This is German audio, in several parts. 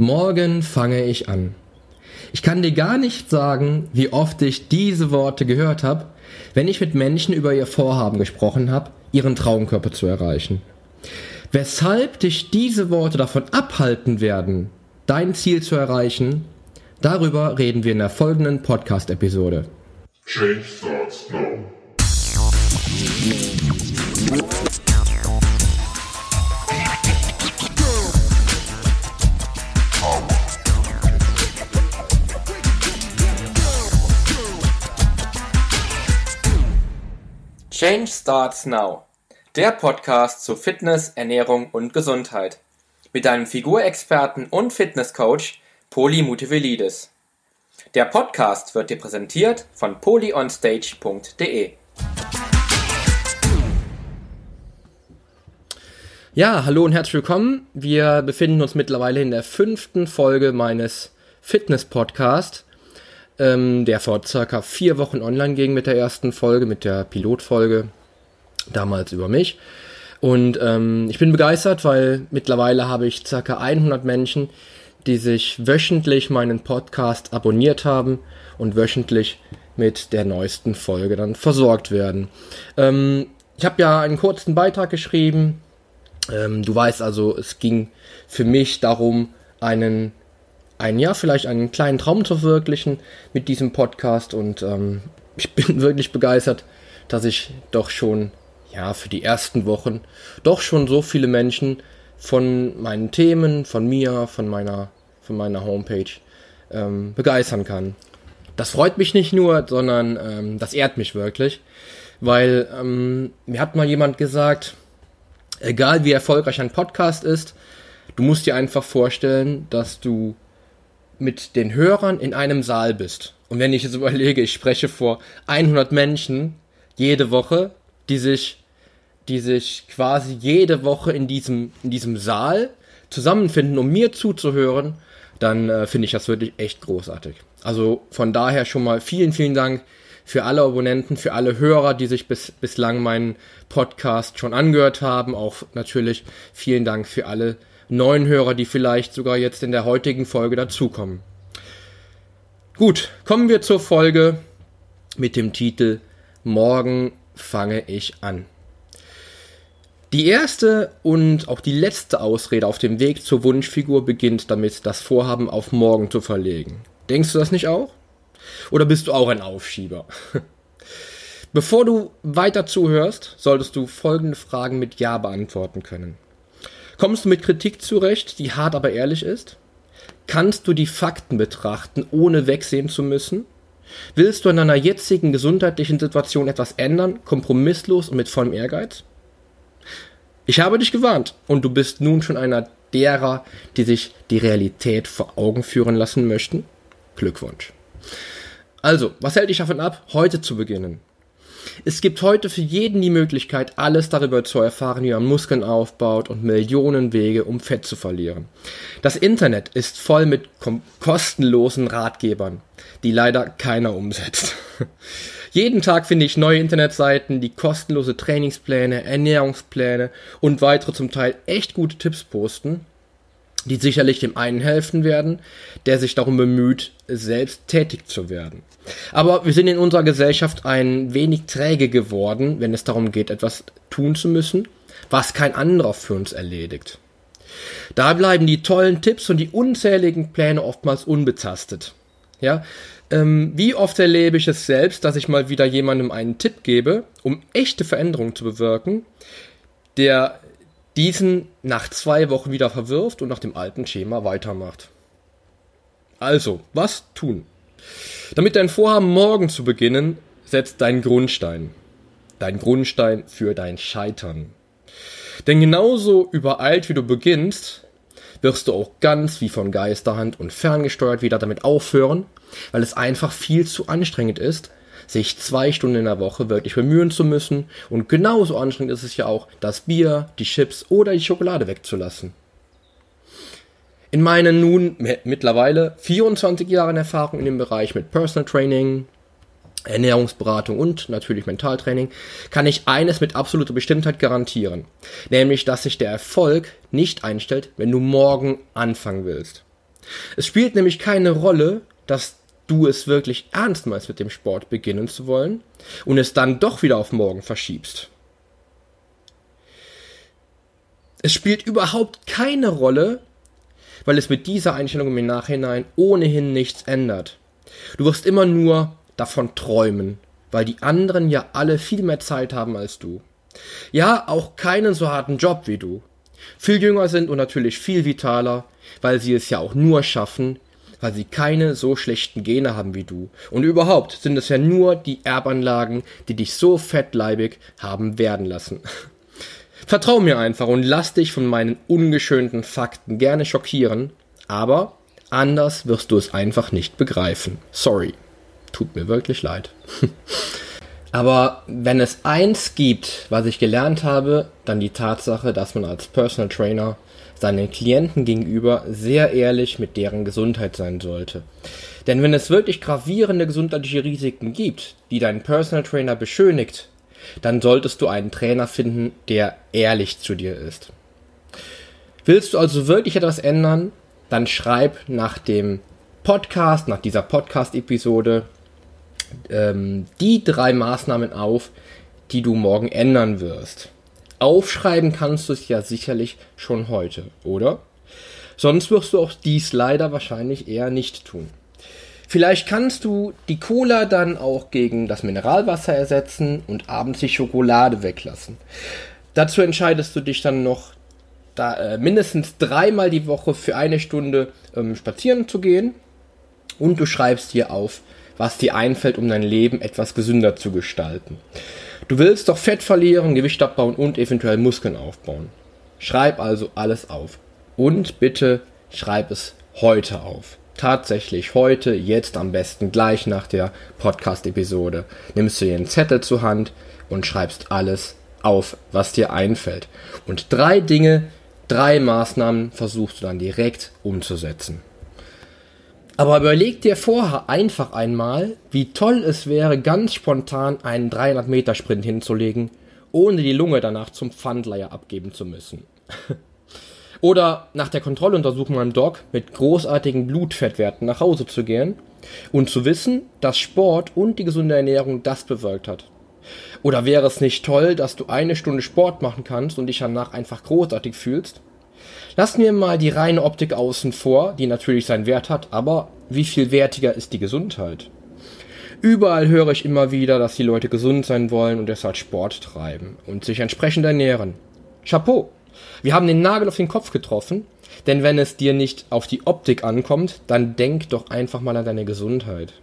Morgen fange ich an. Ich kann dir gar nicht sagen, wie oft ich diese Worte gehört habe, wenn ich mit Menschen über ihr Vorhaben gesprochen habe, ihren Traumkörper zu erreichen. Weshalb dich diese Worte davon abhalten werden, dein Ziel zu erreichen, darüber reden wir in der folgenden Podcast-Episode. Change starts now. Change Starts Now. Der Podcast zu Fitness, Ernährung und Gesundheit. Mit deinem Figurexperten und Fitnesscoach Poli Mutevelidis. Der Podcast wird dir präsentiert von polyonstage.de. Ja, hallo und herzlich willkommen. Wir befinden uns mittlerweile in der fünften Folge meines Fitness-Podcasts ähm, der vor circa vier Wochen online ging mit der ersten Folge, mit der Pilotfolge, damals über mich. Und ähm, ich bin begeistert, weil mittlerweile habe ich circa 100 Menschen, die sich wöchentlich meinen Podcast abonniert haben und wöchentlich mit der neuesten Folge dann versorgt werden. Ähm, ich habe ja einen kurzen Beitrag geschrieben. Ähm, du weißt also, es ging für mich darum, einen ein Jahr vielleicht einen kleinen Traum zu verwirklichen mit diesem Podcast und ähm, ich bin wirklich begeistert, dass ich doch schon ja für die ersten Wochen doch schon so viele Menschen von meinen Themen, von mir, von meiner von meiner Homepage ähm, begeistern kann. Das freut mich nicht nur, sondern ähm, das ehrt mich wirklich, weil ähm, mir hat mal jemand gesagt, egal wie erfolgreich ein Podcast ist, du musst dir einfach vorstellen, dass du mit den Hörern in einem Saal bist. Und wenn ich jetzt überlege, ich spreche vor 100 Menschen jede Woche, die sich, die sich quasi jede Woche in diesem, in diesem Saal zusammenfinden, um mir zuzuhören, dann äh, finde ich das wirklich echt großartig. Also von daher schon mal vielen, vielen Dank für alle Abonnenten, für alle Hörer, die sich bis, bislang meinen Podcast schon angehört haben. Auch natürlich vielen Dank für alle neuen Hörer, die vielleicht sogar jetzt in der heutigen Folge dazukommen. Gut, kommen wir zur Folge mit dem Titel Morgen fange ich an. Die erste und auch die letzte Ausrede auf dem Weg zur Wunschfigur beginnt damit, das Vorhaben auf morgen zu verlegen. Denkst du das nicht auch? Oder bist du auch ein Aufschieber? Bevor du weiter zuhörst, solltest du folgende Fragen mit Ja beantworten können. Kommst du mit Kritik zurecht, die hart aber ehrlich ist? Kannst du die Fakten betrachten, ohne wegsehen zu müssen? Willst du in deiner jetzigen gesundheitlichen Situation etwas ändern, kompromisslos und mit vollem Ehrgeiz? Ich habe dich gewarnt und du bist nun schon einer derer, die sich die Realität vor Augen führen lassen möchten? Glückwunsch. Also, was hält dich davon ab, heute zu beginnen? Es gibt heute für jeden die Möglichkeit, alles darüber zu erfahren, wie man Muskeln aufbaut und Millionen Wege, um Fett zu verlieren. Das Internet ist voll mit kostenlosen Ratgebern, die leider keiner umsetzt. Jeden Tag finde ich neue Internetseiten, die kostenlose Trainingspläne, Ernährungspläne und weitere zum Teil echt gute Tipps posten, die sicherlich dem einen helfen werden, der sich darum bemüht, selbst tätig zu werden. Aber wir sind in unserer Gesellschaft ein wenig träge geworden, wenn es darum geht, etwas tun zu müssen, was kein anderer für uns erledigt. Da bleiben die tollen Tipps und die unzähligen Pläne oftmals unbetastet. Ja, ähm, wie oft erlebe ich es selbst, dass ich mal wieder jemandem einen Tipp gebe, um echte Veränderungen zu bewirken, der diesen nach zwei Wochen wieder verwirft und nach dem alten Schema weitermacht. Also, was tun? Damit dein Vorhaben morgen zu beginnen, setzt deinen Grundstein. Dein Grundstein für dein Scheitern. Denn genauso übereilt wie du beginnst, wirst du auch ganz wie von Geisterhand und ferngesteuert wieder damit aufhören, weil es einfach viel zu anstrengend ist, sich zwei Stunden in der Woche wirklich bemühen zu müssen. Und genauso anstrengend ist es ja auch, das Bier, die Chips oder die Schokolade wegzulassen. In meinen nun mittlerweile 24 Jahren Erfahrung in dem Bereich mit Personal Training, Ernährungsberatung und natürlich Mentaltraining, kann ich eines mit absoluter Bestimmtheit garantieren. Nämlich, dass sich der Erfolg nicht einstellt, wenn du morgen anfangen willst. Es spielt nämlich keine Rolle, dass du es wirklich ernst meinst mit dem Sport beginnen zu wollen und es dann doch wieder auf morgen verschiebst. Es spielt überhaupt keine Rolle, weil es mit dieser Einstellung im Nachhinein ohnehin nichts ändert. Du wirst immer nur davon träumen, weil die anderen ja alle viel mehr Zeit haben als du. Ja, auch keinen so harten Job wie du. Viel jünger sind und natürlich viel vitaler, weil sie es ja auch nur schaffen, weil sie keine so schlechten Gene haben wie du. Und überhaupt sind es ja nur die Erbanlagen, die dich so fettleibig haben werden lassen. Vertrau mir einfach und lass dich von meinen ungeschönten Fakten gerne schockieren, aber anders wirst du es einfach nicht begreifen. Sorry. Tut mir wirklich leid. aber wenn es eins gibt, was ich gelernt habe, dann die Tatsache, dass man als Personal Trainer seinen Klienten gegenüber sehr ehrlich mit deren Gesundheit sein sollte. Denn wenn es wirklich gravierende gesundheitliche Risiken gibt, die dein Personal Trainer beschönigt, dann solltest du einen Trainer finden, der ehrlich zu dir ist. Willst du also wirklich etwas ändern, dann schreib nach dem Podcast, nach dieser Podcast-Episode, ähm, die drei Maßnahmen auf, die du morgen ändern wirst. Aufschreiben kannst du es ja sicherlich schon heute, oder? Sonst wirst du auch dies leider wahrscheinlich eher nicht tun. Vielleicht kannst du die Cola dann auch gegen das Mineralwasser ersetzen und abends die Schokolade weglassen. Dazu entscheidest du dich dann noch, da, äh, mindestens dreimal die Woche für eine Stunde ähm, spazieren zu gehen. Und du schreibst dir auf, was dir einfällt, um dein Leben etwas gesünder zu gestalten. Du willst doch Fett verlieren, Gewicht abbauen und eventuell Muskeln aufbauen. Schreib also alles auf. Und bitte schreib es heute auf tatsächlich heute, jetzt am besten gleich nach der Podcast-Episode, nimmst du dir einen Zettel zur Hand und schreibst alles auf, was dir einfällt. Und drei Dinge, drei Maßnahmen versuchst du dann direkt umzusetzen. Aber überleg dir vorher einfach einmal, wie toll es wäre, ganz spontan einen 300 Meter Sprint hinzulegen, ohne die Lunge danach zum Pfandleier abgeben zu müssen. Oder nach der Kontrolluntersuchung beim Doc mit großartigen Blutfettwerten nach Hause zu gehen und zu wissen, dass Sport und die gesunde Ernährung das bewirkt hat. Oder wäre es nicht toll, dass du eine Stunde Sport machen kannst und dich danach einfach großartig fühlst? Lassen wir mal die reine Optik außen vor, die natürlich seinen Wert hat, aber wie viel wertiger ist die Gesundheit? Überall höre ich immer wieder, dass die Leute gesund sein wollen und deshalb Sport treiben und sich entsprechend ernähren. Chapeau! Wir haben den Nagel auf den Kopf getroffen, denn wenn es dir nicht auf die Optik ankommt, dann denk doch einfach mal an deine Gesundheit.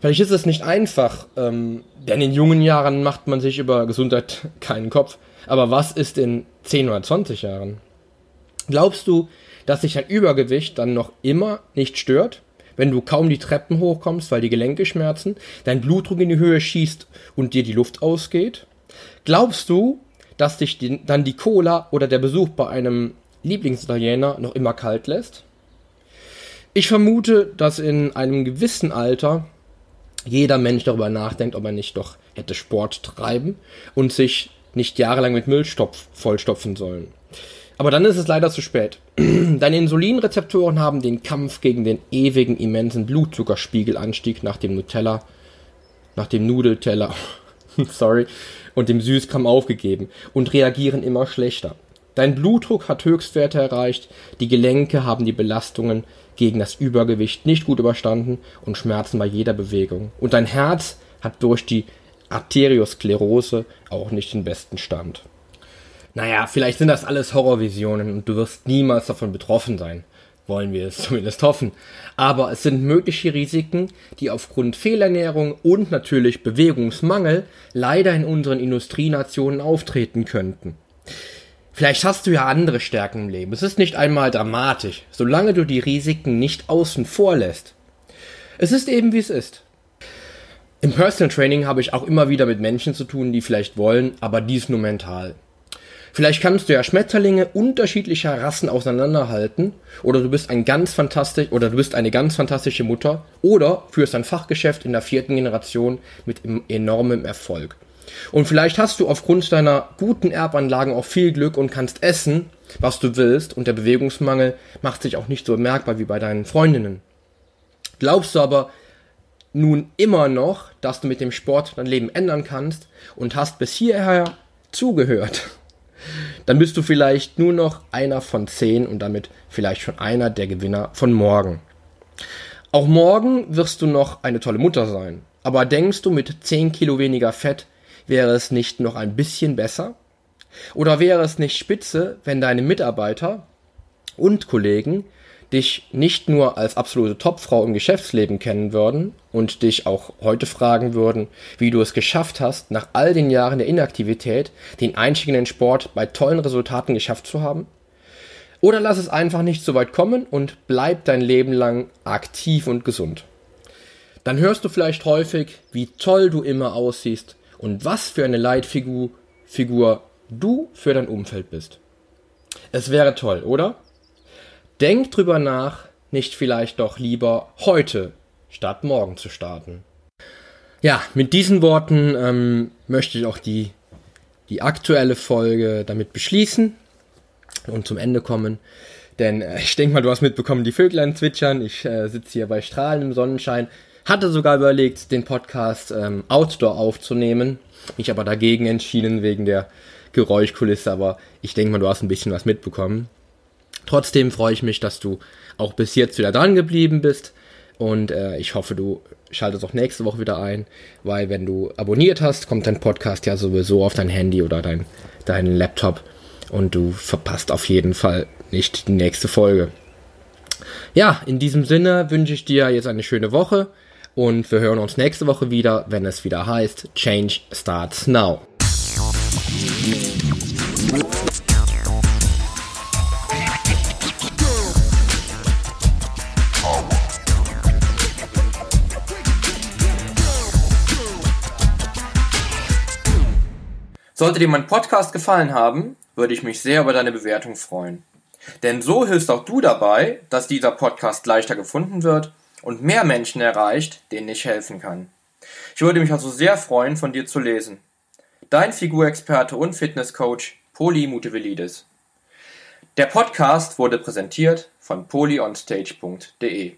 Vielleicht ist es nicht einfach, ähm, denn in jungen Jahren macht man sich über Gesundheit keinen Kopf. Aber was ist in 10 oder 20 Jahren? Glaubst du, dass sich ein Übergewicht dann noch immer nicht stört, wenn du kaum die Treppen hochkommst, weil die Gelenke schmerzen, dein Blutdruck in die Höhe schießt und dir die Luft ausgeht? Glaubst du, dass dich die, dann die Cola oder der Besuch bei einem Lieblingsitaliener noch immer kalt lässt. Ich vermute, dass in einem gewissen Alter jeder Mensch darüber nachdenkt, ob er nicht doch hätte Sport treiben und sich nicht jahrelang mit Müllstopf vollstopfen sollen. Aber dann ist es leider zu spät. Deine Insulinrezeptoren haben den Kampf gegen den ewigen immensen Blutzuckerspiegelanstieg nach dem Nutella, nach dem Nudelteller, sorry, und dem Süßkram aufgegeben und reagieren immer schlechter. Dein Blutdruck hat Höchstwerte erreicht, die Gelenke haben die Belastungen gegen das Übergewicht nicht gut überstanden und schmerzen bei jeder Bewegung. Und dein Herz hat durch die Arteriosklerose auch nicht den besten Stand. Naja, vielleicht sind das alles Horrorvisionen und du wirst niemals davon betroffen sein wollen wir es zumindest hoffen. Aber es sind mögliche Risiken, die aufgrund Fehlernährung und natürlich Bewegungsmangel leider in unseren Industrienationen auftreten könnten. Vielleicht hast du ja andere Stärken im Leben. Es ist nicht einmal dramatisch, solange du die Risiken nicht außen vor lässt. Es ist eben wie es ist. Im Personal Training habe ich auch immer wieder mit Menschen zu tun, die vielleicht wollen, aber dies nur mental. Vielleicht kannst du ja Schmetterlinge unterschiedlicher Rassen auseinanderhalten oder du bist ein ganz fantastisch oder du bist eine ganz fantastische Mutter oder führst ein Fachgeschäft in der vierten Generation mit enormem Erfolg. Und vielleicht hast du aufgrund deiner guten Erbanlagen auch viel Glück und kannst essen, was du willst, und der Bewegungsmangel macht sich auch nicht so bemerkbar wie bei deinen Freundinnen. Glaubst du aber nun immer noch, dass du mit dem Sport dein Leben ändern kannst und hast bis hierher zugehört, dann bist du vielleicht nur noch einer von zehn und damit vielleicht schon einer der Gewinner von morgen. Auch morgen wirst du noch eine tolle Mutter sein. Aber denkst du, mit 10 Kilo weniger Fett wäre es nicht noch ein bisschen besser? Oder wäre es nicht spitze, wenn deine Mitarbeiter und Kollegen dich nicht nur als absolute Topfrau im Geschäftsleben kennen würden und dich auch heute fragen würden, wie du es geschafft hast, nach all den Jahren der Inaktivität den Einstieg Sport bei tollen Resultaten geschafft zu haben? Oder lass es einfach nicht so weit kommen und bleib dein Leben lang aktiv und gesund. Dann hörst du vielleicht häufig, wie toll du immer aussiehst und was für eine Leitfigur Figur du für dein Umfeld bist. Es wäre toll, oder? Denk drüber nach, nicht vielleicht doch lieber heute statt morgen zu starten. Ja, mit diesen Worten ähm, möchte ich auch die, die aktuelle Folge damit beschließen und zum Ende kommen. Denn äh, ich denke mal, du hast mitbekommen, die Vöglein zwitschern. Ich äh, sitze hier bei strahlendem Sonnenschein. Hatte sogar überlegt, den Podcast ähm, Outdoor aufzunehmen. Mich aber dagegen entschieden wegen der Geräuschkulisse. Aber ich denke mal, du hast ein bisschen was mitbekommen. Trotzdem freue ich mich, dass du auch bis jetzt wieder dran geblieben bist. Und äh, ich hoffe, du schaltest auch nächste Woche wieder ein, weil wenn du abonniert hast, kommt dein Podcast ja sowieso auf dein Handy oder dein, deinen Laptop und du verpasst auf jeden Fall nicht die nächste Folge. Ja, in diesem Sinne wünsche ich dir jetzt eine schöne Woche und wir hören uns nächste Woche wieder, wenn es wieder heißt Change Starts Now. Sollte dir mein Podcast gefallen haben, würde ich mich sehr über deine Bewertung freuen. Denn so hilfst auch du dabei, dass dieser Podcast leichter gefunden wird und mehr Menschen erreicht, denen ich helfen kann. Ich würde mich also sehr freuen, von dir zu lesen. Dein Figurexperte und Fitnesscoach Poli Mutevelidis. Der Podcast wurde präsentiert von polyonstage.de.